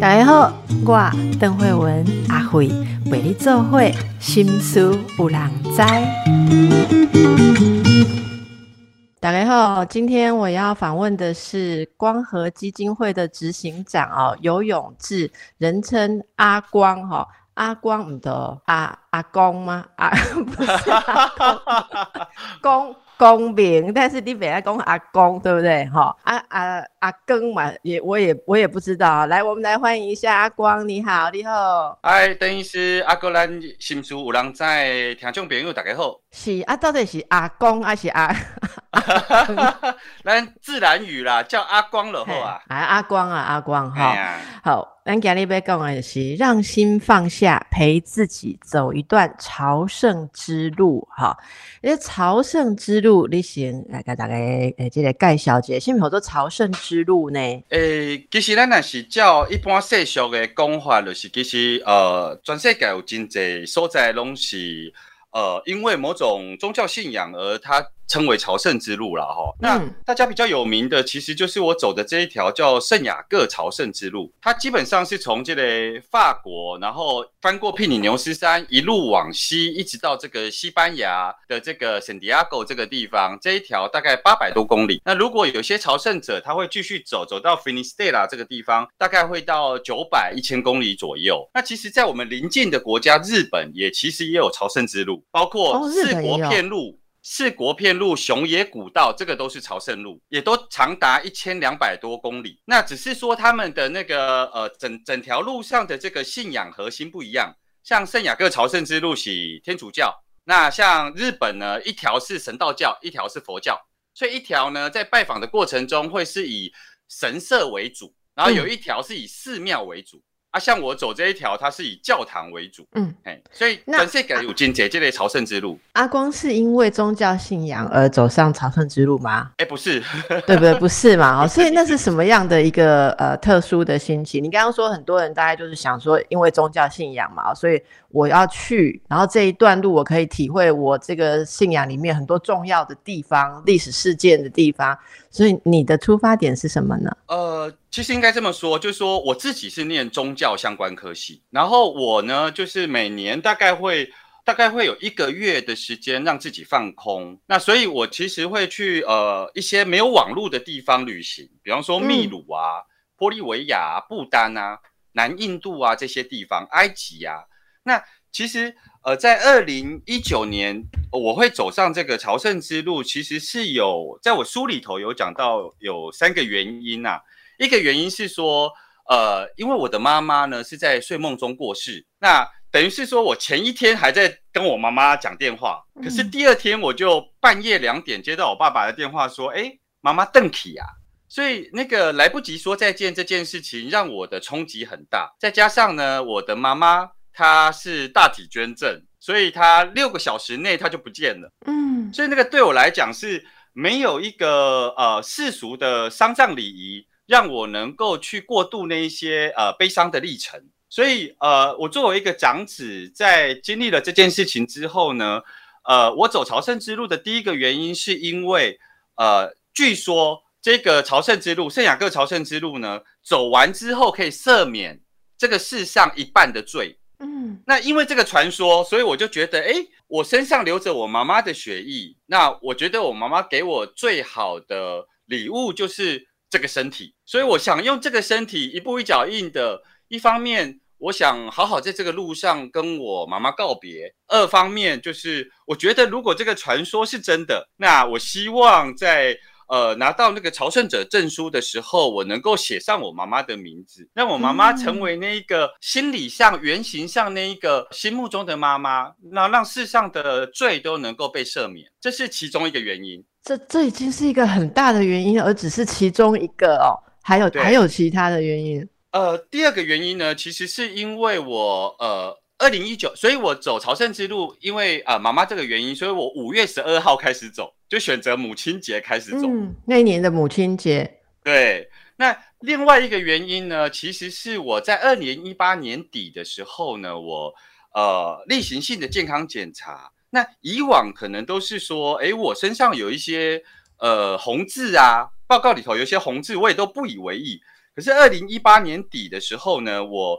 大家好，我邓慧文阿慧为你做会心思有人知。大家好，今天我要访问的是光和基金会的执行长哦，游永志，人称阿光哈、阿光唔得阿阿公吗？阿 不是阿公 公公平，但是你本来讲阿公对不对？哈、阿阿阿公嘛，也我也我也不知道。来，我们来欢迎一下阿光，你好，你好。哎，邓医师，阿哥咱新书有人在，听众朋友大家好。是啊，到底是阿公还是阿？咱自然语啦，叫阿光了后啊。啊，阿光啊，阿光哈。哎，好，咱今日要讲的是让心放下，陪自己走一段朝圣之路。哈，这朝圣之路，你先来给大家诶，这个介绍一下，什么叫做朝圣之路呢？诶、其实咱若是照一般世俗的讲法，就是其实呃，全世界有真济所在拢是呃，因为某种宗教信仰而它称为朝圣之路了。哈。那嗯大家比较有名的，其实就是我走的这一条叫圣雅各朝圣之路。它基本上是从这个法国，然后翻过庇里牛斯山，一路往西，一直到这个西班牙的这个圣地亚哥这个地方，这一条大概八百多公里。那如果有些朝圣者，他会继续走，走到 Finistera 这个地方，大概会到九百一千公里左右。那其实，在我们邻近的国家日本，也其实也有朝圣之路，包括四国片路。四国片路、熊野古道，这个都是朝圣路，也都长达一千两百多公里。那只是说他们的那个呃整整条路上的这个信仰核心不一样。像圣雅各朝圣之路是天主教，那像日本呢，一条是神道教，一条是佛教，所以一条呢在拜访的过程中会是以神社为主，然后有一条是以寺庙为主。啊，像我走这一条，它是以教堂为主，嗯，哎，所以那全世界有金姐这类朝圣之路，阿光是因为宗教信仰而走上朝圣之路吗？哎，不是，对不对？不是嘛？哦，所以那是什么样的一个呃特殊的心情？你刚刚说很多人大概就是想说，因为宗教信仰嘛，所以我要去，然后这一段路我可以体会我这个信仰里面很多重要的地方、历史事件的地方。所以你的出发点是什么呢？呃，其实应该这么说，就是说我自己是念宗教相关科系，然后我呢，就是每年大概会大概会有一个月的时间让自己放空。那所以，我其实会去呃一些没有网络的地方旅行，比方说秘鲁啊、玻利维亚、啊、不丹啊、南印度啊这些地方，埃及啊。那其实呃，在二零一九年我会走上这个朝圣之路，其实是有在我书里头有讲到有三个原因呐、一个原因是说，呃，因为我的妈妈呢是在睡梦中过世，那等于是说我前一天还在跟我妈妈讲电话，可是嗯第二天我就半夜两点接到我爸爸的电话说，哎，妈妈邓启啊。所以那个来不及说再见这件事情，让我的冲击很大。再加上呢，我的妈妈她是大体捐赠，所以他六个小时内他就不见了。嗯所以那个对我来讲是没有一个呃世俗的丧葬礼仪，让我能够去过渡那一些呃悲伤的历程。所以呃，我作为一个长子，在经历了这件事情之后呢，呃，我走朝圣之路的第一个原因是因为呃，据说这个朝圣之路，圣雅各朝圣之路呢，走完之后可以赦免这个世上一半的罪。嗯那因为这个传说，所以我就觉得，哎，我身上流着我妈妈的血液，那我觉得我妈妈给我最好的礼物就是这个身体，所以我想用这个身体一步一脚印的，一方面我想好好在这个路上跟我妈妈告别，二方面就是我觉得如果这个传说是真的，那我希望在。呃，拿到那个朝圣者证书的时候，我能够写上我妈妈的名字，让我妈妈成为那一个心理上、原型上那一个心目中的妈妈，那让世上的罪都能够被赦免，这是其中一个原因。这这已经是一个很大的原因，而只是其中一个哦，还有对还有其他的原因。呃，第二个原因呢，其实是因为我呃，二零一九，所以我走朝圣之路，因为啊、呃妈妈这个原因，所以我五月十二号开始走，就选择母亲节开始走。嗯，那一年的母亲节，对，那另外一个原因呢，其实是我在二零一八年底的时候呢，我呃例行性的健康检查。那以往可能都是说，哎，我身上有一些呃红痣啊、报告里头有一些红字，我也都不以为意。可是二零一八年底的时候呢，我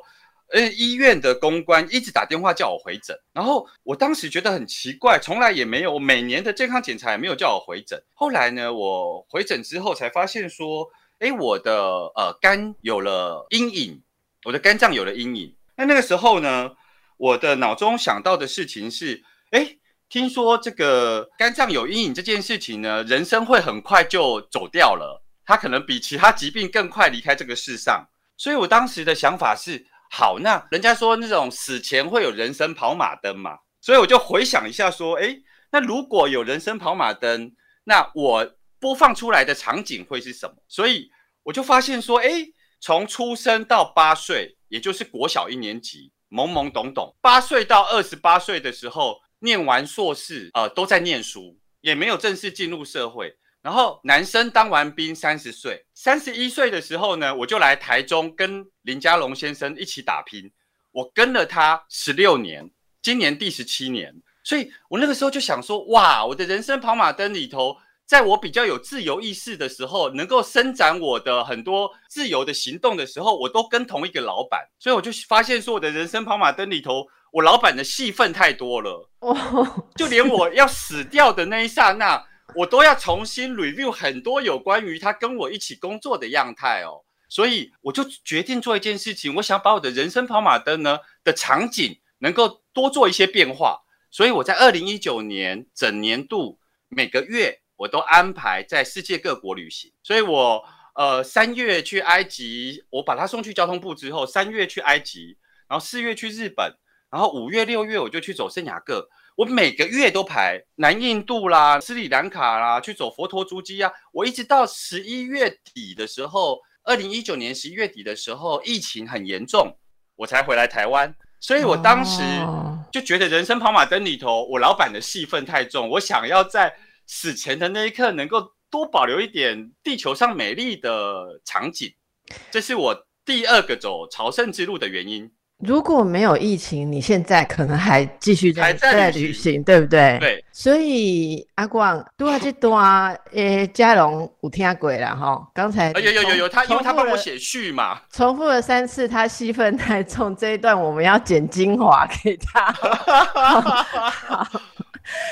呃医院的公关一直打电话叫我回诊，然后我当时觉得很奇怪，从来也没有，每年的健康检查也没有叫我回诊。后来呢，我回诊之后才发现说，哎，我的呃肝有了阴影，我的肝脏有了阴影。那那个时候呢，我的脑中想到的事情是，哎，听说这个肝脏有阴影这件事情呢，人生会很快就走掉了。他可能比其他疾病更快离开这个世上，所以我当时的想法是：好，那人家说那种死前会有人生跑马灯嘛，所以我就回想一下，说，哎，那如果有人生跑马灯，那我播放出来的场景会是什么？所以我就发现说，哎，从出生到八岁，也就是国小一年级，懵懵懂懂；八岁到二十八岁的时候，念完硕士，呃，都在念书，也没有正式进入社会。然后男生当完兵三十岁，三十一岁的时候呢，我就来台中跟林家龙先生一起打拼。我跟了他十六年，今年第十七年，所以我那个时候就想说，哇，我的人生跑马灯里头，在我比较有自由意识的时候，能够伸展我的很多自由的行动的时候，我都跟同一个老板，所以我就发现说，我的人生跑马灯里头，我老板的戏份太多了，哦，就连我要死掉的那一刹那。我都要重新 review 很多有关于他跟我一起工作的样态哦，所以我就决定做一件事情，我想把我的人生跑马灯呢的场景能够多做一些变化，所以我在二零一九年整年度每个月我都安排在世界各国旅行，所以我呃三月去埃及，我把他送去交通部之后，三月去埃及，然后四月去日本，然后五月六月我就去走圣雅各。我每个月都排南印度啦、斯里兰卡啦，去走佛陀足迹啊。我一直到十一月底的时候，二零一九年十一月底的时候，疫情很严重，我才回来台湾。所以我当时就觉得人生跑马灯里头，我老板的戏份太重，我想要在死前的那一刻能够多保留一点地球上美丽的场景。这是我第二个走朝圣之路的原因。如果没有疫情，你现在可能还继续在在旅行，对不对？对。所以阿光多啊这多啊，诶，嘉龙有听鬼了哈。刚才有有有有，他因为他帮我写序嘛，重复了三次，他戏份太重，这一段我们要剪精华给他。好，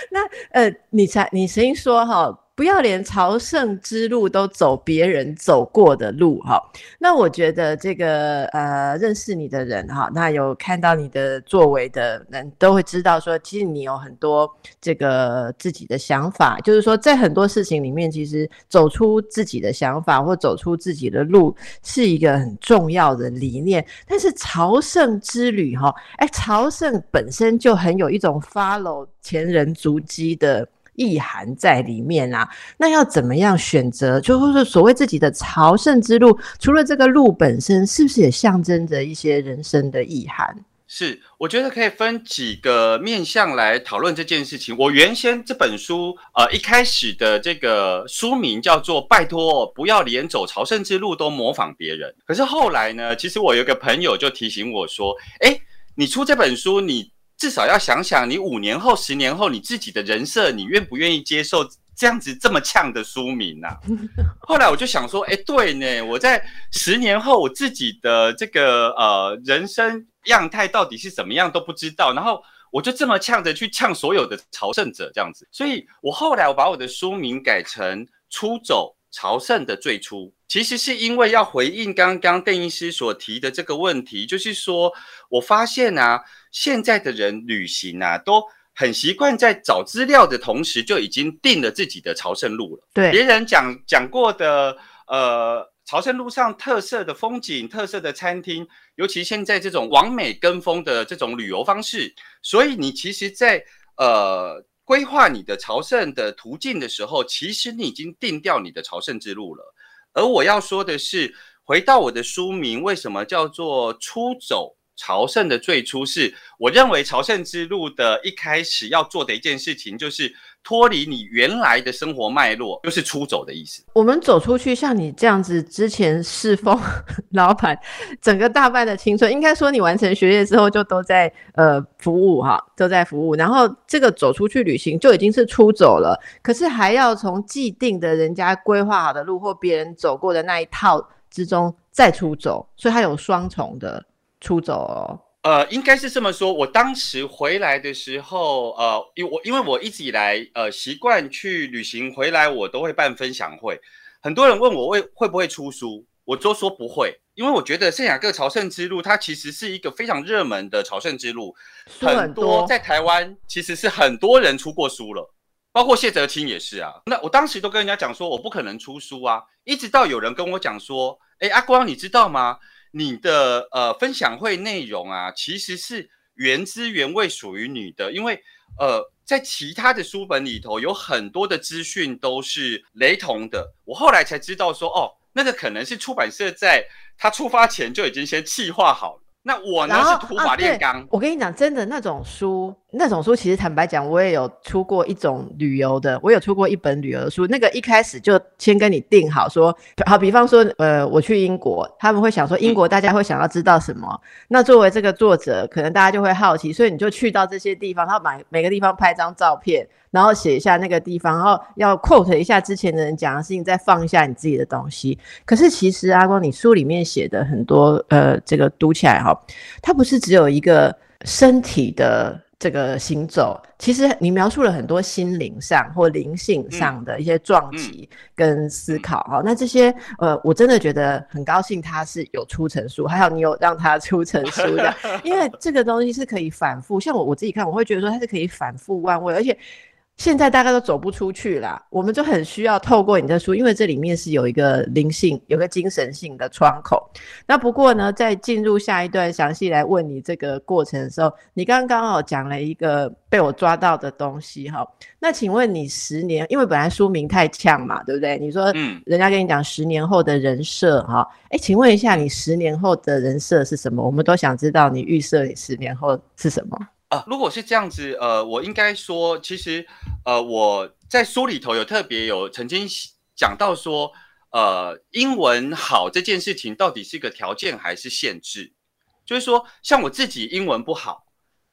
那呃，你才你先说哈。不要连朝圣之路都走别人走过的路哈，那我觉得这个呃认识你的人哈，那有看到你的作为的人都会知道说，其实你有很多这个自己的想法，就是说在很多事情里面，其实走出自己的想法或走出自己的路是一个很重要的理念。但是朝圣之旅哈，哎，朝圣本身就很有一种 follow 前人足迹的。意涵在里面啊，那要怎么样选择？就是所谓自己的朝圣之路，除了这个路本身，是不是也象征着一些人生的意涵？是，我觉得可以分几个面向来讨论这件事情。我原先这本书，呃，一开始的这个书名叫做“拜托，不要连走朝圣之路都模仿别人”。可是后来呢，其实我有个朋友就提醒我说：“哎，你出这本书，你。”至少要想想，你五年后、十年后，你自己的人设，你愿不愿意接受这样子这么呛的书名呢？后来我就想说，哎，对呢，我在十年后，我自己的这个呃人生样态到底是怎么样都不知道，然后我就这么呛着去呛所有的朝圣者这样子，所以我后来我把我的书名改成《出走朝圣的最初》。其实是因为要回应刚刚邓医师所提的这个问题，就是说我发现啊，现在的人旅行啊，都很习惯在找资料的同时就已经定了自己的朝圣路了。对，别人讲讲过的，呃，朝圣路上特色的风景、特色的餐厅，尤其现在这种完美跟风的这种旅游方式，所以你其实，在呃规划你的朝圣的途径的时候，其实你已经定掉你的朝圣之路了。而我要说的是，回到我的书名，为什么叫做“出走朝圣的最初是，我认为朝圣之路的一开始要做的一件事情，就是脱离你原来的生活脉络，就是出走的意思。我们走出去，像你这样子，之前侍奉 老板，整个大半的青春，应该说你完成学业之后就都在呃服务哈，都在服务。然后这个走出去旅行就已经是出走了，可是还要从既定的人家规划好的路或别人走过的那一套之中再出走，所以它有双重的。出走哦，呃，应该是这么说。我当时回来的时候，呃，因我因为我一直以来，呃，习惯去旅行回来，我都会办分享会。很多人问我会会不会出书，我都说不会，因为我觉得圣雅各朝圣之路它其实是一个非常热门的朝圣之路，很多在台湾其实是很多人出过书了，包括谢哲青也是啊。那我当时都跟人家讲说，我不可能出书啊，一直到有人跟我讲说，哎，阿光，你知道吗？你的呃分享会内容啊，其实是原汁原味属于你的，因为呃在其他的书本里头有很多的资讯都是雷同的。我后来才知道说，哦，那个可能是出版社在他出发前就已经先计划好了。那我呢是土法炼钢。我跟你讲，真的那种书，那种书其实坦白讲，我也有出过一种旅游的，我有出过一本旅游的书。那个一开始就先跟你定好说，好比方说，呃，我去英国，他们会想说英国大家会想要知道什么。那作为这个作者，可能大家就会好奇，所以你就去到这些地方，然后买每个地方拍张照片。然后写一下那个地方，然后要 quote 一下之前的人讲的事情，再放一下你自己的东西。可是其实阿光，你书里面写的很多，呃，这个读起来哈，它不是只有一个身体的这个行走，其实你描述了很多心灵上或灵性上的一些撞击跟思考哈。那这些呃，我真的觉得很高兴，他是有出成书，还有你有让他出成书的，因为这个东西是可以反复。像我我自己看，我会觉得说它是可以反复万味，而且。现在大概都走不出去啦，我们就很需要透过你的书，因为这里面是有一个灵性、有个精神性的窗口。那不过呢，在进入下一段详细来问你这个过程的时候，你刚刚好讲了一个被我抓到的东西哈。那请问你十年，因为本来书名太呛嘛，对不对？你说，嗯，人家跟你讲十年后的人设哈，哎，请问一下，你十年后的人设是什么？我们都想知道你预设你十年后是什么。啊，如果是这样子，呃，我应该说，其实，呃，我在书里头有特别有曾经讲到说，呃，英文好这件事情到底是一个条件还是限制？就是说，像我自己英文不好，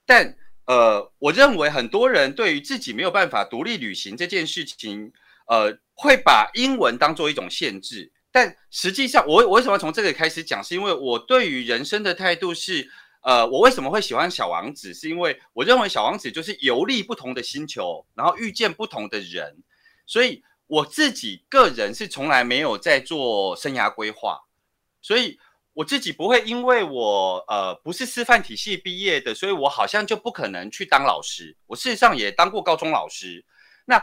但呃，我认为很多人对于自己没有办法独立旅行这件事情，呃，会把英文当做一种限制。但实际上，我我为什么从这个开始讲？是因为我对于人生的态度是。呃，我为什么会喜欢小王子？是因为我认为小王子就是游历不同的星球，然后遇见不同的人，所以我自己个人是从来没有在做生涯规划，所以我自己不会因为我呃不是师范体系毕业的，所以我好像就不可能去当老师。我事实上也当过高中老师，那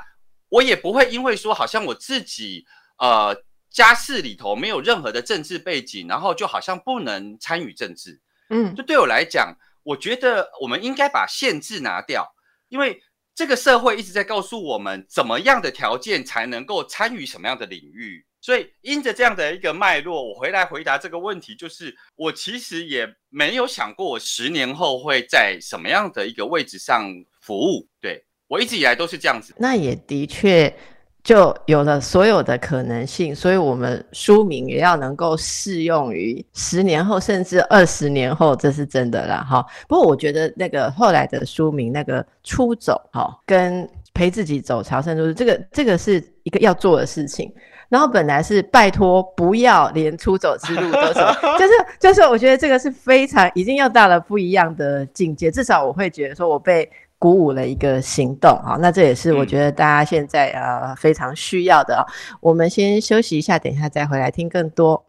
我也不会因为说好像我自己呃家世里头没有任何的政治背景，然后就好像不能参与政治。嗯，就对我来讲，我觉得我们应该把限制拿掉，因为这个社会一直在告诉我们怎么样的条件才能够参与什么样的领域。所以，因着这样的一个脉络，我回来回答这个问题，就是我其实也没有想过我十年后会在什么样的一个位置上服务。对我一直以来都是这样子。那也的确。就有了所有的可能性，所以我们书名也要能够适用于十年后，甚至二十年后，这是真的啦。哈，不过我觉得那个后来的书名，那个出走，哈，跟陪自己走朝圣路，这个这个是一个要做的事情。然后本来是拜托不要连出走之路都走，就是就是，我觉得这个是非常已经要到了不一样的境界。至少我会觉得说，我被。鼓舞了一个行动，啊，那这也是我觉得大家现在呃非常需要的。我们先休息一下，等一下再回来听更多。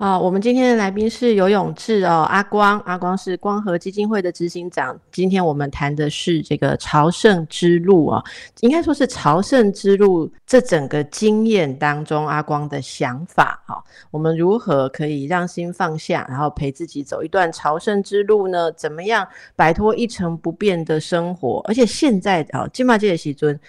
啊，我们今天的来宾是游泳志哦，阿光，阿光是光和基金会的执行长。今天我们谈的是这个朝圣之路啊，应该说是朝圣之路这整个经验当中，阿光的想法哈，我们如何可以让心放下，然后陪自己走一段朝圣之路呢？怎么样摆脱一成不变的生活？而且现在啊，金马界的喜尊，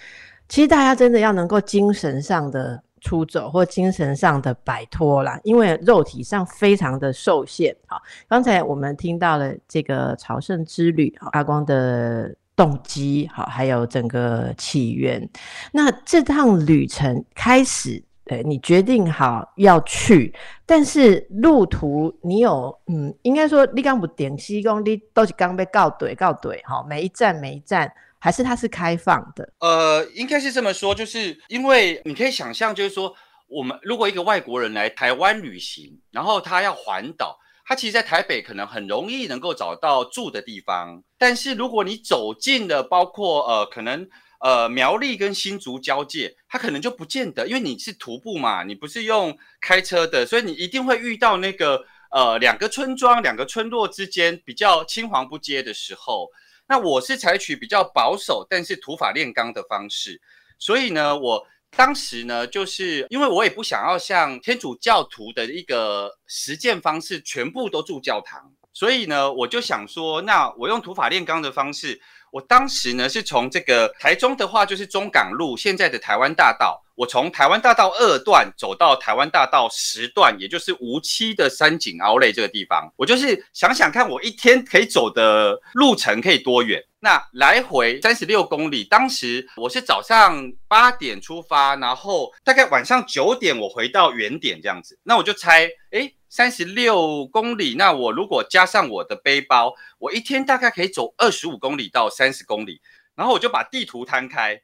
其实大家真的要能够精神上的。出走或精神上的摆脱啦，因为肉体上非常的受限。好，刚才我们听到了这个朝圣之旅，阿光的动机，好，还有整个起源。那这趟旅程开始。对你决定好要去，但是路途你有嗯，应该说你刚不点西公，你都是刚被告怼告怼哈，每一站每一站还是它是开放的？呃，应该是这么说，就是因为你可以想象，就是说我们如果一个外国人来台湾旅行，然后他要环岛，他其实，在台北可能很容易能够找到住的地方，但是如果你走进了，包括呃，可能。呃，苗栗跟新竹交界，它可能就不见得，因为你是徒步嘛，你不是用开车的，所以你一定会遇到那个呃两个村庄、两个村落之间比较青黄不接的时候。那我是采取比较保守，但是土法炼钢的方式，所以呢，我当时呢，就是因为我也不想要像天主教徒的一个实践方式，全部都住教堂，所以呢，我就想说，那我用土法炼钢的方式。我当时呢是从这个台中的话，就是中港路现在的台湾大道，我从台湾大道二段走到台湾大道十段，也就是无期的山景凹类这个地方，我就是想想看，我一天可以走的路程可以多远。那来回三十六公里，当时我是早上八点出发，然后大概晚上九点我回到原点这样子。那我就猜，哎，三十六公里，那我如果加上我的背包，我一天大概可以走二十五公里到三十公里。然后我就把地图摊开，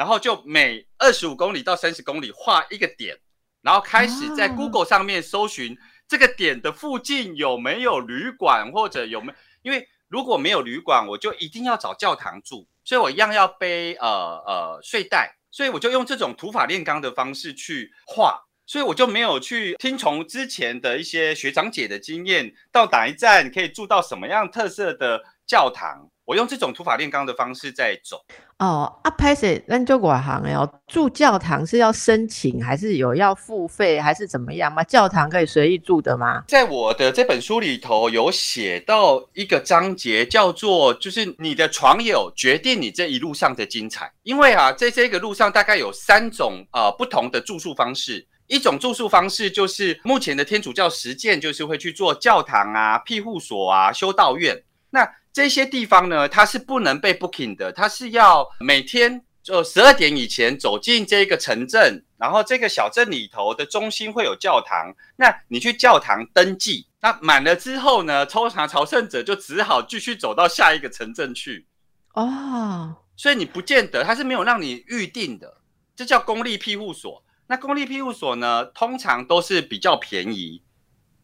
然后就每二十五公里到三十公里画一个点，然后开始在 Google 上面搜寻这个点的附近有没有旅馆或者有没有，因为。如果没有旅馆，我就一定要找教堂住，所以我一样要背呃呃睡袋，所以我就用这种土法炼钢的方式去画，所以我就没有去听从之前的一些学长姐的经验，到哪一站可以住到什么样特色的教堂。我用这种土法炼钢的方式在走哦。阿拍摄那就我行哦，住教堂是要申请，还是有要付费，还是怎么样吗？教堂可以随意住的吗？在我的这本书里头有写到一个章节，叫做就是你的床友决定你这一路上的精彩。因为啊，在这个路上大概有三种呃不同的住宿方式。一种住宿方式就是目前的天主教实践，就是会去做教堂啊、庇护所啊、修道院。那这些地方呢，它是不能被 booking 的，它是要每天就十二点以前走进这个城镇，然后这个小镇里头的中心会有教堂，那你去教堂登记，那满了之后呢，抽查朝圣者就只好继续走到下一个城镇去。哦，所以你不见得，它是没有让你预定的，这叫公立庇护所。那公立庇护所呢，通常都是比较便宜，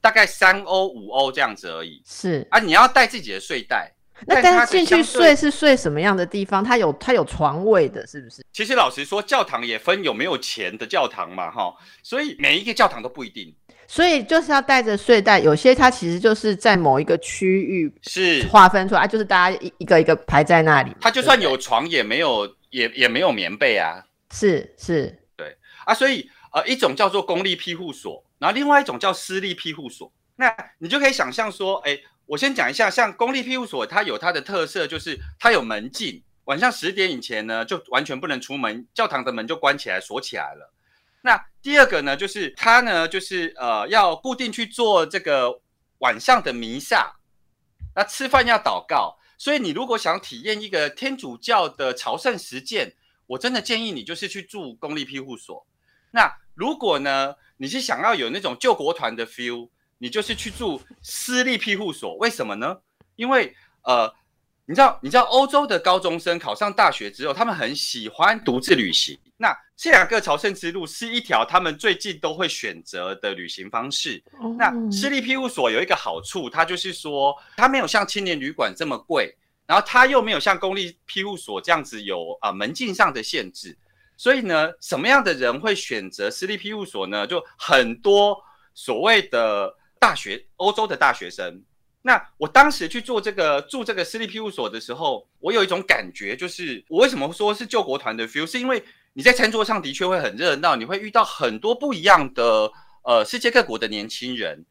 大概三欧五欧这样子而已。是啊，你要带自己的睡袋。那但是进去睡是睡什么样的地方？它有它有床位的，是不是？其实老实说，教堂也分有没有钱的教堂嘛，哈，所以每一个教堂都不一定。所以就是要带着睡袋，有些它其实就是在某一个区域是划分出来，就是大家一一个一个排在那里。它就算有床，也没有也也没有棉被啊。是是，对啊，所以呃，一种叫做公立庇护所，然后另外一种叫私立庇护所。那你就可以想象说，哎。我先讲一下，像公立庇护所，它有它的特色，就是它有门禁，晚上十点以前呢，就完全不能出门，教堂的门就关起来锁起来了。那第二个呢，就是它呢，就是呃，要固定去做这个晚上的弥撒，那吃饭要祷告。所以你如果想体验一个天主教的朝圣实践，我真的建议你就是去住公立庇护所。那如果呢，你是想要有那种救国团的 feel。你就是去住私立庇护所，为什么呢？因为呃，你知道，你知道欧洲的高中生考上大学之后，他们很喜欢独自旅行。那这两个朝圣之路是一条他们最近都会选择的旅行方式。那私立庇护所有一个好处，它就是说，它没有像青年旅馆这么贵，然后它又没有像公立庇护所这样子有啊门禁上的限制。所以呢，什么样的人会选择私立庇护所呢？就很多所谓的。大学欧洲的大学生，那我当时去做这个住这个私立庇护所的时候，我有一种感觉，就是我为什么说是救国团的 feel，是因为你在餐桌上的确会很热闹，你会遇到很多不一样的呃世界各国的年轻人，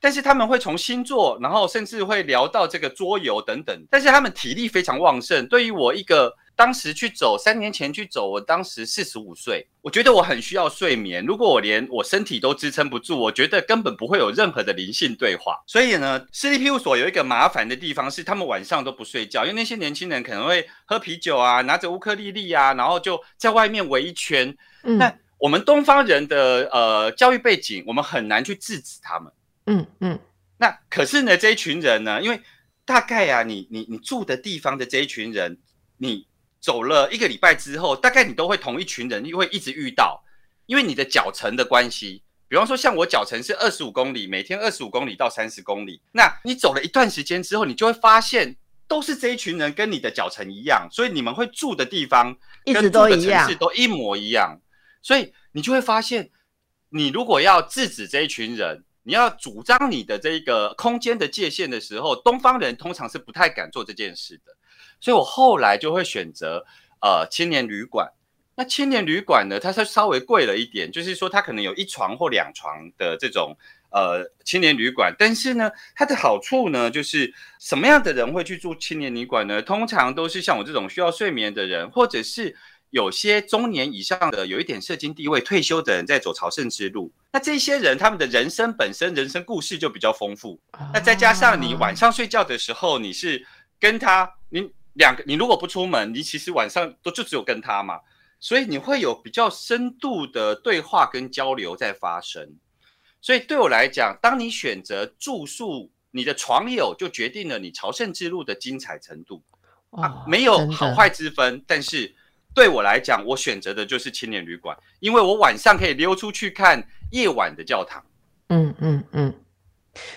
但是他们会从星座，然后甚至会聊到这个桌游等等，但是他们体力非常旺盛。对于我一个当时去走，三年前去走，我当时四十五岁，我觉得我很需要睡眠。如果我连我身体都支撑不住，我觉得根本不会有任何的灵性对话。所以呢，私立庇护所有一个麻烦的地方是，他们晚上都不睡觉，因为那些年轻人可能会喝啤酒啊，拿着乌克丽丽啊，然后就在外面围一圈。那我们东方人的呃教育背景，我们很难去制止他们。嗯嗯。那可是呢，这一群人呢，因为大概啊，你你你住的地方的这一群人，你走了一个礼拜之后，大概你都会同一群人，会一直遇到，因为你的脚程的关系。比方说，像我脚程是二十五公里，每天二十五公里到三十公里。那你走了一段时间之后，你就会发现，都是这一群人跟你的脚程一样，所以你们会住的地方一直都一样，都一模一样。所以你就会发现，你如果要制止这一群人。你要主张你的这个空间的界限的时候，东方人通常是不太敢做这件事的，所以我后来就会选择呃青年旅馆。那青年旅馆呢，它是稍微贵了一点，就是说它可能有一床或两床的这种呃青年旅馆，但是呢，它的好处呢，就是什么样的人会去住青年旅馆呢？通常都是像我这种需要睡眠的人，或者是。有些中年以上的有一点社经地位退休的人在走朝圣之路，那这些人他们的人生本身人生故事就比较丰富。那再加上你晚上睡觉的时候，你是跟他，你两个，你如果不出门，你其实晚上都就只有跟他嘛，所以你会有比较深度的对话跟交流在发生。所以对我来讲，当你选择住宿，你的床友就决定了你朝圣之路的精彩程度啊，没有好坏之分，但是。对我来讲，我选择的就是青年旅馆，因为我晚上可以溜出去看夜晚的教堂。嗯嗯嗯，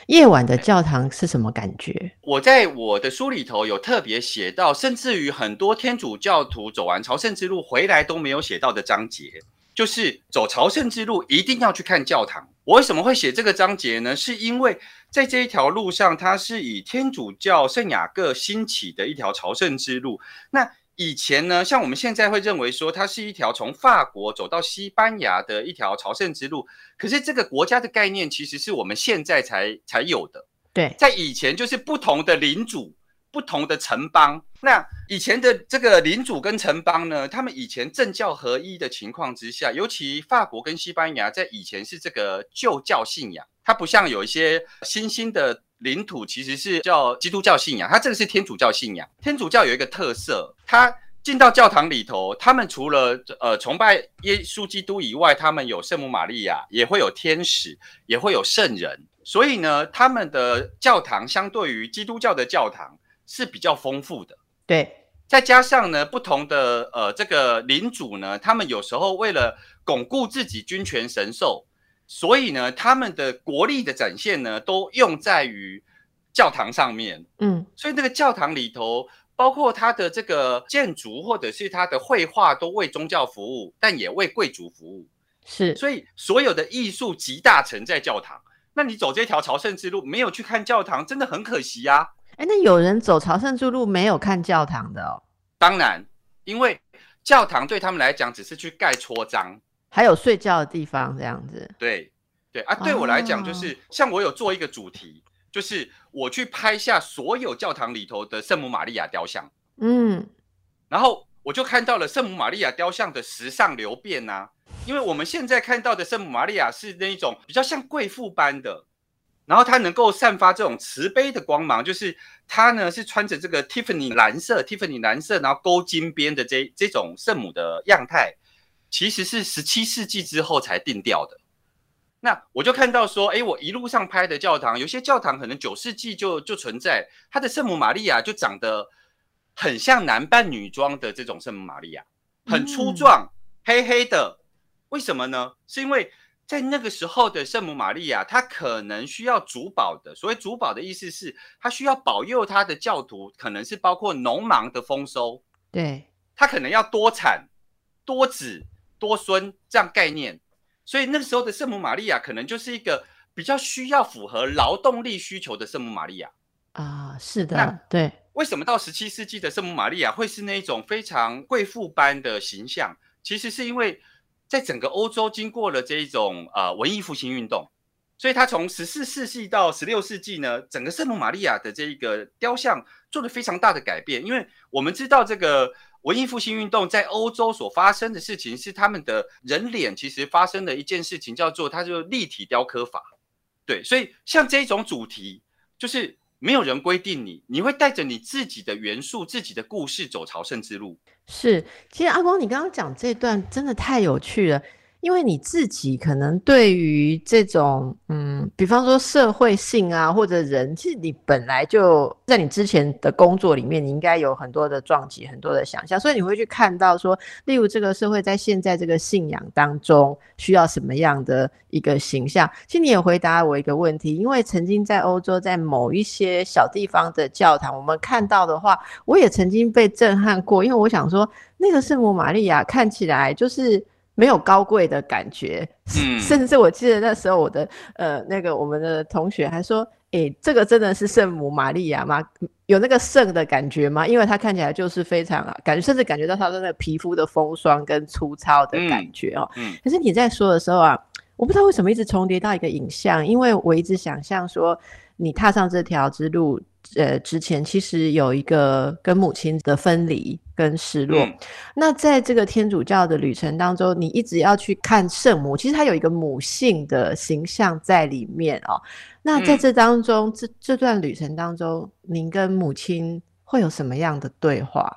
夜晚的教堂是什么感觉？我在我的书里头有特别写到，甚至于很多天主教徒走完朝圣之路回来都没有写到的章节，就是走朝圣之路一定要去看教堂。我为什么会写这个章节呢？是因为在这一条路上，它是以天主教圣雅各兴起的一条朝圣之路。那以前呢，像我们现在会认为说，它是一条从法国走到西班牙的一条朝圣之路。可是这个国家的概念其实是我们现在才才有的。对，在以前就是不同的领主、不同的城邦。那以前的这个领主跟城邦呢，他们以前政教合一的情况之下，尤其法国跟西班牙在以前是这个旧教信仰，它不像有一些新兴的。领土其实是叫基督教信仰，它这个是天主教信仰。天主教有一个特色，它进到教堂里头，他们除了呃崇拜耶稣基督以外，他们有圣母玛利亚，也会有天使，也会有圣人。所以呢，他们的教堂相对于基督教的教堂是比较丰富的。对，再加上呢，不同的呃这个领主呢，他们有时候为了巩固自己军权神授。所以呢，他们的国力的展现呢，都用在于教堂上面。嗯，所以那个教堂里头，包括它的这个建筑或者是它的绘画，都为宗教服务，但也为贵族服务。是，所以所有的艺术集大成在教堂。那你走这条朝圣之路，没有去看教堂，真的很可惜呀。哎，那有人走朝圣之路没有看教堂的哦？当然，因为教堂对他们来讲只是去盖戳章。还有睡觉的地方，这样子。对，对啊，对我来讲，就是像我有做一个主题，就是我去拍下所有教堂里头的圣母玛利亚雕像。嗯，然后我就看到了圣母玛利亚雕像的时尚流变呐。因为我们现在看到的圣母玛利亚是那一种比较像贵妇般的，然后它能够散发这种慈悲的光芒，就是它呢是穿着这个 Tiffany 蓝色，Tiffany 蓝色，然后勾金边的这这种圣母的样态。其实是十七世纪之后才定调的。那我就看到说，哎，我一路上拍的教堂，有些教堂可能九世纪就就存在，它的圣母玛利亚就长得很像男扮女装的这种圣母玛利亚，很粗壮，黑黑的。为什么呢？是因为在那个时候的圣母玛利亚，她可能需要主保的。所谓主保的意思是，她需要保佑她的教徒，可能是包括农忙的丰收。对，她可能要多产多子。多孙这样概念，所以那个时候的圣母玛利亚可能就是一个比较需要符合劳动力需求的圣母玛利亚啊，是的，对。为什么到十七世纪的圣母玛利亚会是那种非常贵妇般的形象？其实是因为在整个欧洲经过了这一种呃文艺复兴运动，所以它从十四世纪到十六世纪呢，整个圣母玛利亚的这一个雕像做了非常大的改变，因为我们知道这个。文艺复兴运动在欧洲所发生的事情，是他们的人脸其实发生的一件事情，叫做它就立体雕刻法。对，所以像这种主题，就是没有人规定你，你会带着你自己的元素、自己的故事走朝圣之路。是，其实阿光，你刚刚讲这段真的太有趣了。因为你自己可能对于这种，嗯，比方说社会性啊，或者人，其实你本来就在你之前的工作里面，你应该有很多的撞击，很多的想象，所以你会去看到说，例如这个社会在现在这个信仰当中需要什么样的一个形象。其实你也回答我一个问题，因为曾经在欧洲，在某一些小地方的教堂，我们看到的话，我也曾经被震撼过，因为我想说，那个圣母玛利亚看起来就是。没有高贵的感觉，嗯，甚至我记得那时候我的呃那个我们的同学还说，诶，这个真的是圣母玛利亚吗？有那个圣的感觉吗？因为她看起来就是非常啊，感觉甚至感觉到她的那个皮肤的风霜跟粗糙的感觉哦。嗯，可是你在说的时候啊，我不知道为什么一直重叠到一个影像，因为我一直想象说你踏上这条之路。呃，之前其实有一个跟母亲的分离跟失落。那在这个天主教的旅程当中，你一直要去看圣母，其实它有一个母性的形象在里面哦。那在这当中，这这段旅程当中，您跟母亲会有什么样的对话？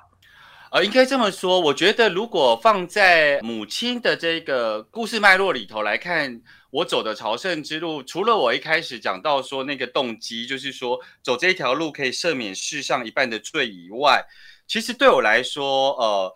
呃，应该这么说，我觉得如果放在母亲的这个故事脉络里头来看。我走的朝圣之路，除了我一开始讲到说那个动机，就是说走这条路可以赦免世上一半的罪以外，其实对我来说，呃，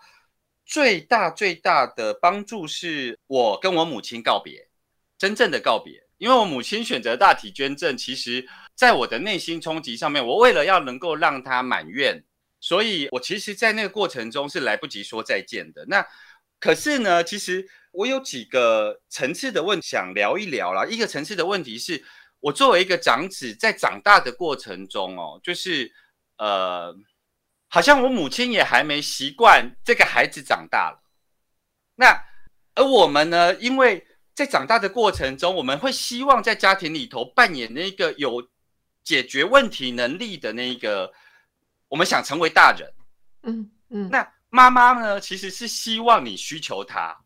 最大最大的帮助是我跟我母亲告别，真正的告别。因为我母亲选择大体捐赠，其实在我的内心冲击上面，我为了要能够让她满愿，所以我其实，在那个过程中是来不及说再见的。那可是呢，其实。我有几个层次的问想聊一聊啦。一个层次的问题是，我作为一个长子，在长大的过程中哦，就是呃，好像我母亲也还没习惯这个孩子长大了。那而我们呢，因为在长大的过程中，我们会希望在家庭里头扮演那个有解决问题能力的那个，我们想成为大人。嗯嗯。那妈妈呢，其实是希望你需求她。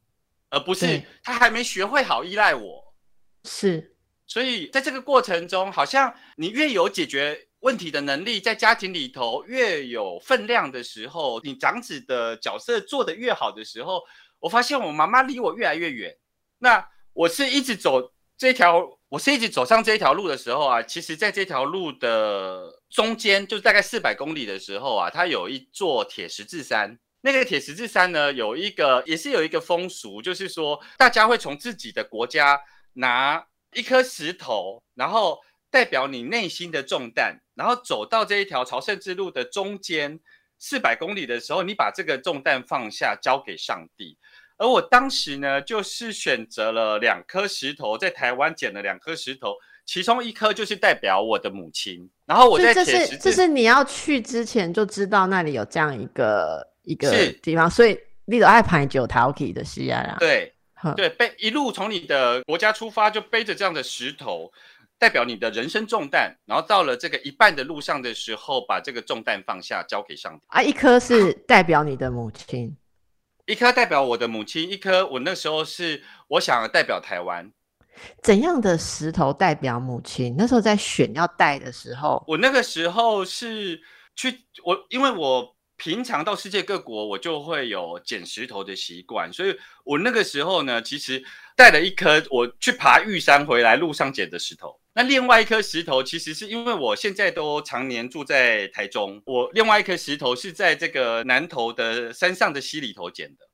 而不是她还没学会好依赖我，是，所以在这个过程中，好像你越有解决问题的能力，在家庭里头越有分量的时候，你长子的角色做得越好的时候，我发现我妈妈离我越来越远。那我是一直走这条，我是一直走上这条路的时候啊，其实在这条路的中间，就大概四百公里的时候啊，它有一座铁十字山。那个铁十字山呢，有一个也是有一个风俗，就是说大家会从自己的国家拿一颗石头，然后代表你内心的重担，然后走到这一条朝圣之路的中间四百公里的时候，你把这个重担放下，交给上帝。而我当时呢，就是选择了两颗石头，在台湾捡了两颗石头，其中一颗就是代表我的母亲。然后我在铁十字，这是你要去之前就知道那里有这样一个。一个地方，所以你都爱排九陶器的西亚啦。对，对，背一路从你的国家出发，就背着这样的石头，代表你的人生重担。然后到了这个一半的路上的时候，把这个重担放下，交给上帝。啊，一颗是代表你的母亲，一颗代表我的母亲，一颗我那时候是我想代表台湾。怎样的石头代表母亲？那时候在选要带的时候，我那个时候是去我，因为我。平常到世界各国，我就会有捡石头的习惯，所以我那个时候呢，其实带了一颗我去爬玉山回来路上捡的石头。那另外一颗石头，其实是因为我现在都常年住在台中，我另外一颗石头是在这个南投的山上的溪里头捡的。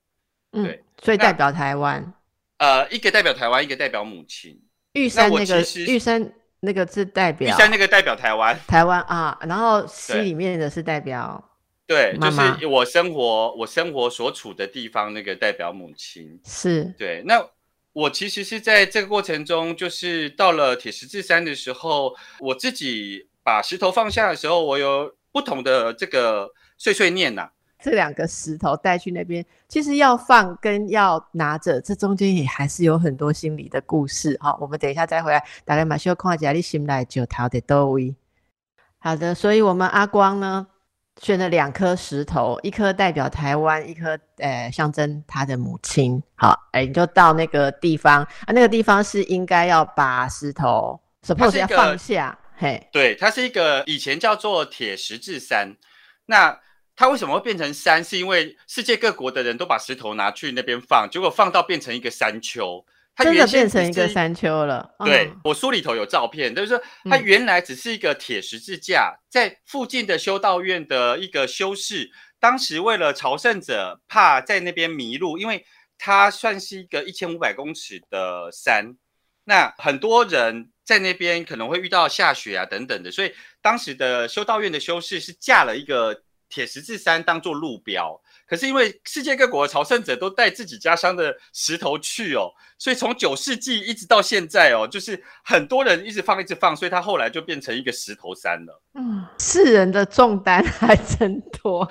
嗯，对，所以代表台湾。呃，一个代表台湾，一个代表母亲。玉山那个玉山那个是代表玉山那个代表台湾，台湾啊，然后溪里面的是代表。对，就是我生活我生活所处的地方那个代表母亲是对。那我其实是在这个过程中，就是到了铁十字山的时候，我自己把石头放下的时候，我有不同的这个碎碎念呐。这两个石头带去那边，其实要放跟要拿着，这中间也还是有很多心理的故事。好，我们等一下再回来，大概马上看一下你心来九条的多位。好的，所以我们阿光呢？选了两颗石头，一颗代表台湾，一颗呃象征他的母亲。好，哎，你就到那个地方啊，那个地方是应该要把石头，suppose 要放下。嘿，对，它是一个以前叫做铁十字山。那它为什么会变成山？是因为世界各国的人都把石头拿去那边放，结果放到变成一个山丘。真的变成一个山丘了。对我书里头有照片，就是说它原来只是一个铁十字架，在附近的修道院的一个修士，当时为了朝圣者怕在那边迷路，因为它算是一个一千五百公尺的山，那很多人在那边可能会遇到下雪啊等等的，所以当时的修道院的修士是架了一个铁十字山当做路标。可是因为世界各国的朝圣者都带自己家乡的石头去哦，所以从九世纪一直到现在哦，就是很多人一直放一直放，所以它后来就变成一个石头山了。嗯，世人的重担还真多。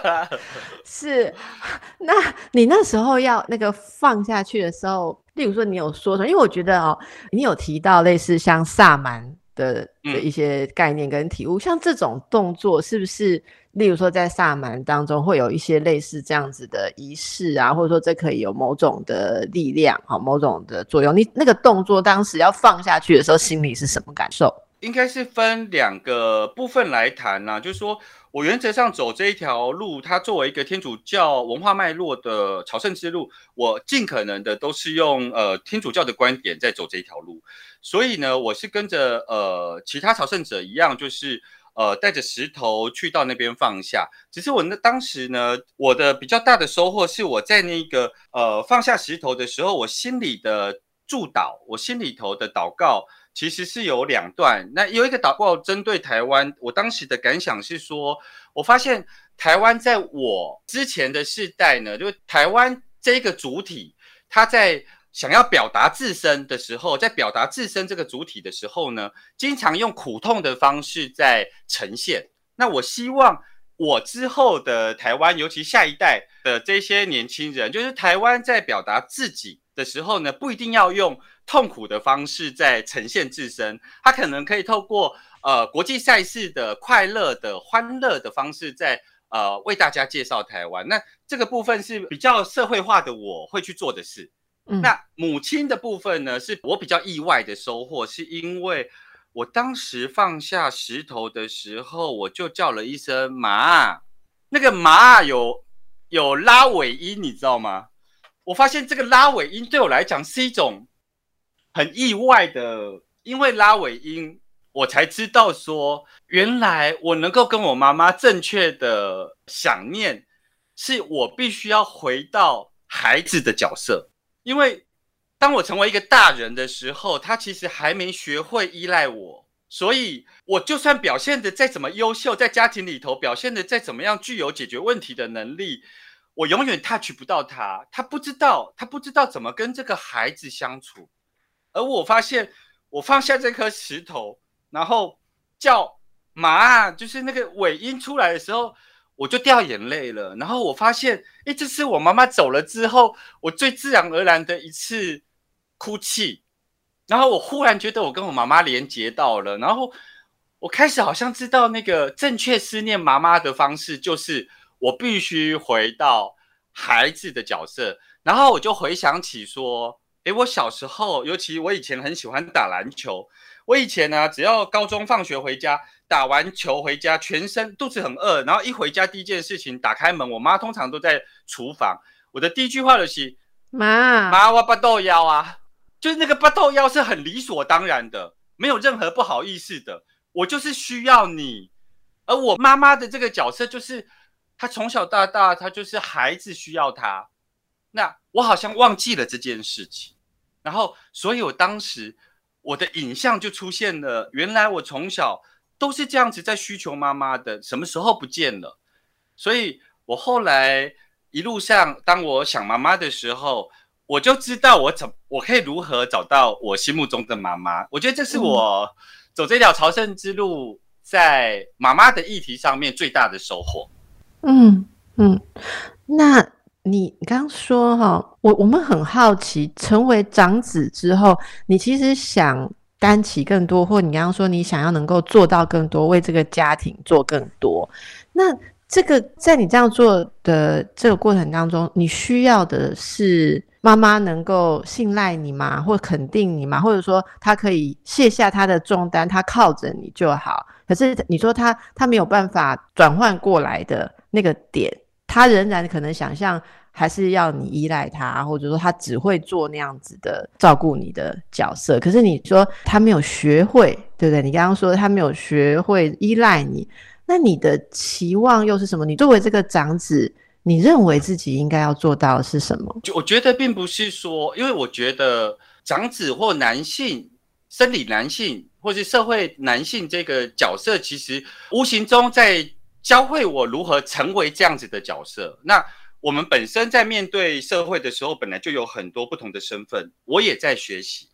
是，那你那时候要那个放下去的时候，例如说你有说什么？因为我觉得哦，你有提到类似像萨满的的一些概念跟体悟，像这种动作是不是？例如说，在萨满当中会有一些类似这样子的仪式啊，或者说这可以有某种的力量，哈，某种的作用。你那个动作当时要放下去的时候，心里是什么感受？应该是分两个部分来谈呐，就是说我原则上走这一条路，它作为一个天主教文化脉络的朝圣之路，我尽可能的都是用呃天主教的观点在走这一条路，所以呢，我是跟着呃其他朝圣者一样，就是。呃，带着石头去到那边放下。只是我那当时呢，我的比较大的收获是我在那个呃放下石头的时候，我心里的祝祷，我心里头的祷告其实是有两段。那有一个祷告针对台湾，我当时的感想是说，我发现台湾在我之前的世代呢，就台湾这个主体，它在。想要表达自身的时候，在表达自身这个主体的时候呢，经常用苦痛的方式在呈现。那我希望我之后的台湾，尤其下一代的这些年轻人，就是台湾在表达自己的时候呢，不一定要用痛苦的方式在呈现自身，他可能可以透过呃国际赛事的快乐的欢乐的方式，在呃为大家介绍台湾。那这个部分是比较社会化的，我会去做的事。那母亲的部分呢，是我比较意外的收获，是因为我当时放下石头的时候，我就叫了一声“妈”，那个“妈”有有拉尾音，你知道吗？我发现这个拉尾音对我来讲是一种很意外的，因为拉尾音，我才知道说，原来我能够跟我妈妈正确的想念，是我必须要回到孩子的角色。因为当我成为一个大人的时候，他其实还没学会依赖我，所以我就算表现的再怎么优秀，在家庭里头表现的再怎么样具有解决问题的能力，我永远 touch 不到他，他不知道，他不知道怎么跟这个孩子相处。而我发现，我放下这颗石头，然后叫妈，就是那个尾音出来的时候。我就掉眼泪了，然后我发现，哎，这是我妈妈走了之后，我最自然而然的一次哭泣，然后我忽然觉得我跟我妈妈连接到了，然后我开始好像知道那个正确思念妈妈的方式，就是我必须回到孩子的角色，然后我就回想起说，哎，我小时候，尤其我以前很喜欢打篮球，我以前呢，只要高中放学回家。打完球回家，全身肚子很饿，然后一回家第一件事情打开门，我妈通常都在厨房。我的第一句话就是：“妈妈，我不豆腰啊！”就是那个不豆腰是很理所当然的，没有任何不好意思的。我就是需要你，而我妈妈的这个角色就是，她从小到大，她就是孩子需要她。那我好像忘记了这件事情，然后，所以我当时我的影像就出现了，原来我从小。都是这样子在需求妈妈的，什么时候不见了？所以我后来一路上，当我想妈妈的时候，我就知道我怎我可以如何找到我心目中的妈妈。我觉得这是我走这条朝圣之路，在妈妈的议题上面最大的收获。嗯嗯，那你刚说哈，我我们很好奇，成为长子之后，你其实想。担起更多，或你刚刚说你想要能够做到更多，为这个家庭做更多。那那这个在你这样做的这个过程当中，你需要的是妈妈能够信赖你吗？或肯定你吗？或者说她可以卸下她的重担，她靠着你就好。可是你说她她没有办法转换过来的那个点，他仍然可能想象还是要你依赖他，或者说他只会做那样子的照顾你的角色。可是你说他没有学会，对不对？你刚刚说他没有学会依赖你。那你的期望又是什么？你作为这个长子，你认为自己应该要做到的是什么？就我觉得并不是说，因为我觉得长子或男性、生理男性或是社会男性这个角色，其实无形中在教会我如何成为这样子的角色。那我们本身在面对社会的时候，本来就有很多不同的身份，我也在学习，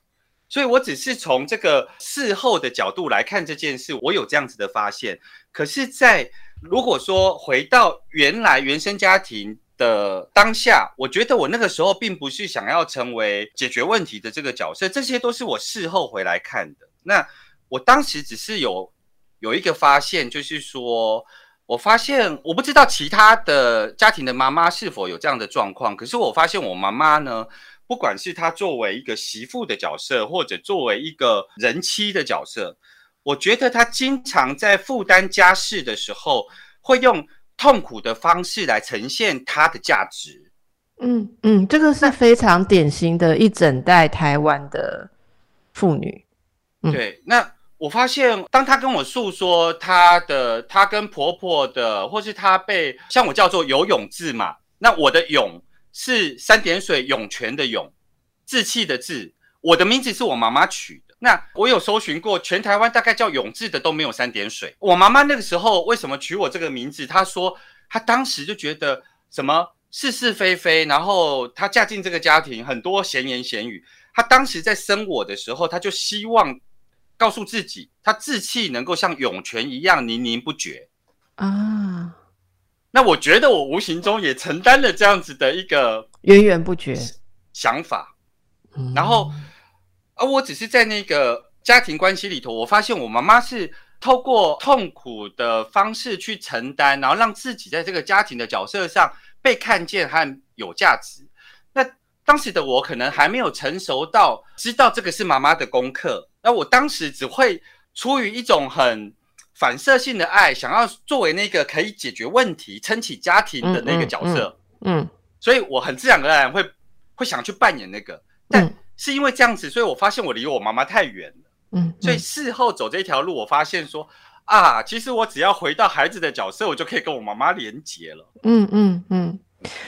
所以我只是从这个事后的角度来看这件事，我有这样子的发现。可是，在如果说回到原来原生家庭的当下，我觉得我那个时候并不是想要成为解决问题的这个角色，这些都是我事后回来看的。那我当时只是有有一个发现，就是说我发现我不知道其他的家庭的妈妈是否有这样的状况，可是我发现我妈妈呢，不管是她作为一个媳妇的角色，或者作为一个人妻的角色。我觉得她经常在负担家事的时候，会用痛苦的方式来呈现她的价值。嗯嗯，这个是非常典型的一整代台湾的妇女。对，那我发现，当他跟我诉说他的，他跟婆婆的，或是他被像我叫做游泳字嘛，那我的泳是三点水涌泉的涌，志气的志，我的名字是我妈妈取的。那我有搜寻过，全台湾大概叫永志的都没有三点水。我妈妈那个时候为什么取我这个名字？她说她当时就觉得什么是是非非，然后她嫁进这个家庭很多闲言闲语。她当时在生我的时候，她就希望告诉自己，他志气能够像涌泉一样宁宁不绝啊。那我觉得我无形中也承担了这样子的一个源源不绝想法，然后。而我只是在那个家庭关系里头，我发现我妈妈是透过痛苦的方式去承担，然后让自己在这个家庭的角色上被看见和有价值。那当时的我可能还没有成熟到知道这个是妈妈的功课，那我当时只会出于一种很反射性的爱，想要作为那个可以解决问题、撑起家庭的那个角色。嗯，所以我很自然而然会会想去扮演那个，但。是因为这样子，所以我发现我离我妈妈太远了。嗯，所以事后走这条路，我发现说啊，其实我只要回到孩子的角色，我就可以跟我妈妈连结了。嗯嗯嗯。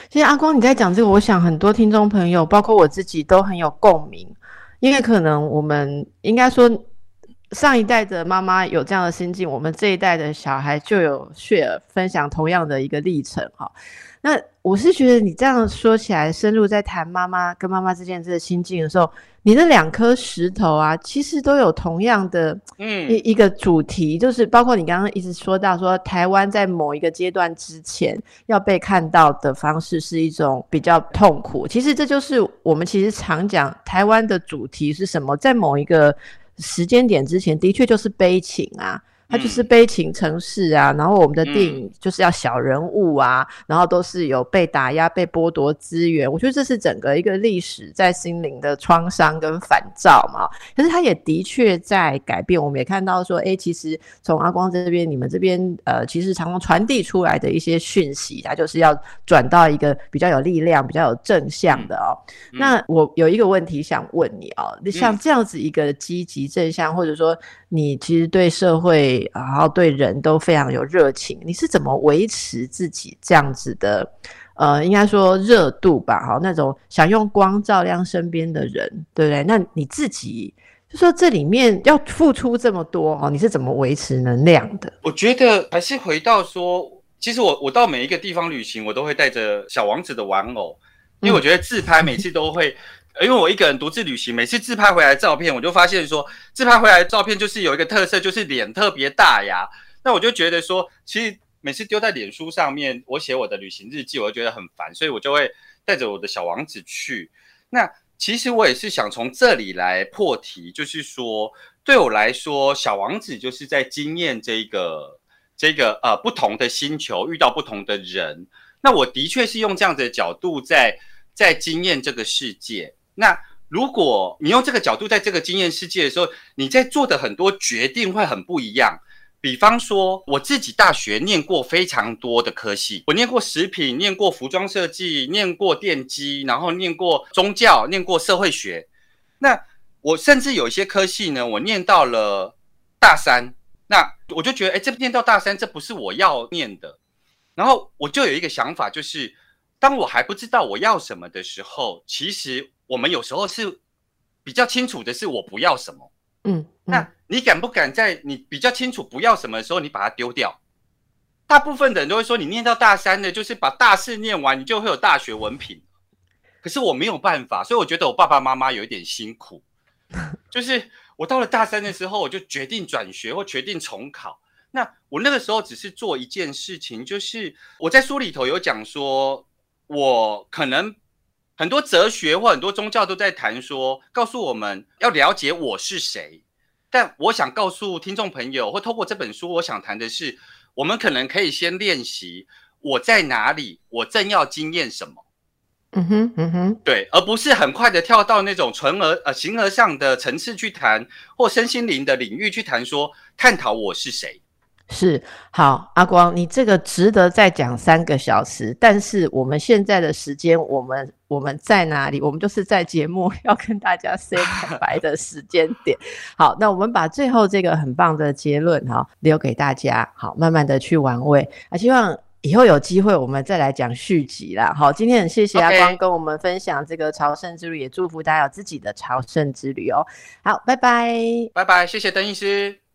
其实阿光你在讲这个，我想很多听众朋友，包括我自己都很有共鸣，因为可能我们应该说上一代的妈妈有这样的心境，我们这一代的小孩就有 share 分享同样的一个历程哈。那我是觉得你这样说起来，深入在谈妈妈跟妈妈之间这个心境的时候，你那两颗石头啊，其实都有同样的嗯一一个主题，就是包括你刚刚一直说到说，台湾在某一个阶段之前要被看到的方式是一种比较痛苦。其实这就是我们其实常讲台湾的主题是什么，在某一个时间点之前，的确就是悲情啊。它就是悲情城市啊，然后我们的电影就是要小人物啊，然后都是有被打压、被剥夺资源。我觉得这是整个一个历史在心灵的创伤跟反照嘛。可是它也的确在改变。我们也看到说，哎，其实从阿光这边、你们这边，呃，其实常常传递出来的一些讯息，它就是要转到一个比较有力量、比较有正向的哦。那我有一个问题想问你哦，像这样子一个积极正向，或者说你其实对社会。然后对人都非常有热情，你是怎么维持自己这样子的？呃，应该说热度吧，哈，那种想用光照亮身边的人，对不对？那你自己就说这里面要付出这么多哦，你是怎么维持能量的？我觉得还是回到说，其实我我到每一个地方旅行，我都会带着小王子的玩偶，因为我觉得自拍每次都会。因为我一个人独自旅行，每次自拍回来照片，我就发现说，自拍回来的照片就是有一个特色，就是脸特别大呀。那我就觉得说，其实每次丢在脸书上面，我写我的旅行日记，我就觉得很烦，所以我就会带着我的小王子去。那其实我也是想从这里来破题，就是说，对我来说，小王子就是在经验这个这个呃不同的星球，遇到不同的人。那我的确是用这样的角度在在经验这个世界。那如果你用这个角度在这个经验世界的时候，你在做的很多决定会很不一样。比方说，我自己大学念过非常多的科系，我念过食品，念过服装设计，念过电机，然后念过宗教，念过社会学。那我甚至有一些科系呢，我念到了大三，那我就觉得，哎，这念到大三，这不是我要念的。然后我就有一个想法，就是当我还不知道我要什么的时候，其实我们有时候是比较清楚的是我不要什么。嗯，那你敢不敢在你比较清楚不要什么的时候，你把它丢掉？大部分的人都会说，你念到大三的，就是把大四念完，你就会有大学文凭。可是我没有办法，所以我觉得我爸爸妈妈有一点辛苦。就是我到了大三的时候，我就决定转学或决定重考。那我那个时候只是做一件事情，就是我在书里头有讲说，我可能。很多哲学或很多宗教都在谈说，告诉我们要了解我是谁。但我想告诉听众朋友，或透过这本书，我想谈的是，我们可能可以先练习我在哪里，我正要经验什么。嗯哼，嗯哼，对，而不是很快的跳到那种纯而呃形而上的层次去谈，或身心灵的领域去谈说，探讨我是谁。是好，阿光，你这个值得再讲三个小时。但是我们现在的时间，我们我们在哪里？我们就是在节目 要跟大家 say 坦白的时间点。好，那我们把最后这个很棒的结论哈留给大家，好，慢慢的去玩味。啊，希望以后有机会我们再来讲续集啦。好，今天很谢谢阿光跟我们分享这个朝圣之旅，也祝福大家有自己的朝圣之旅哦。好，拜拜，拜拜，谢谢邓医师。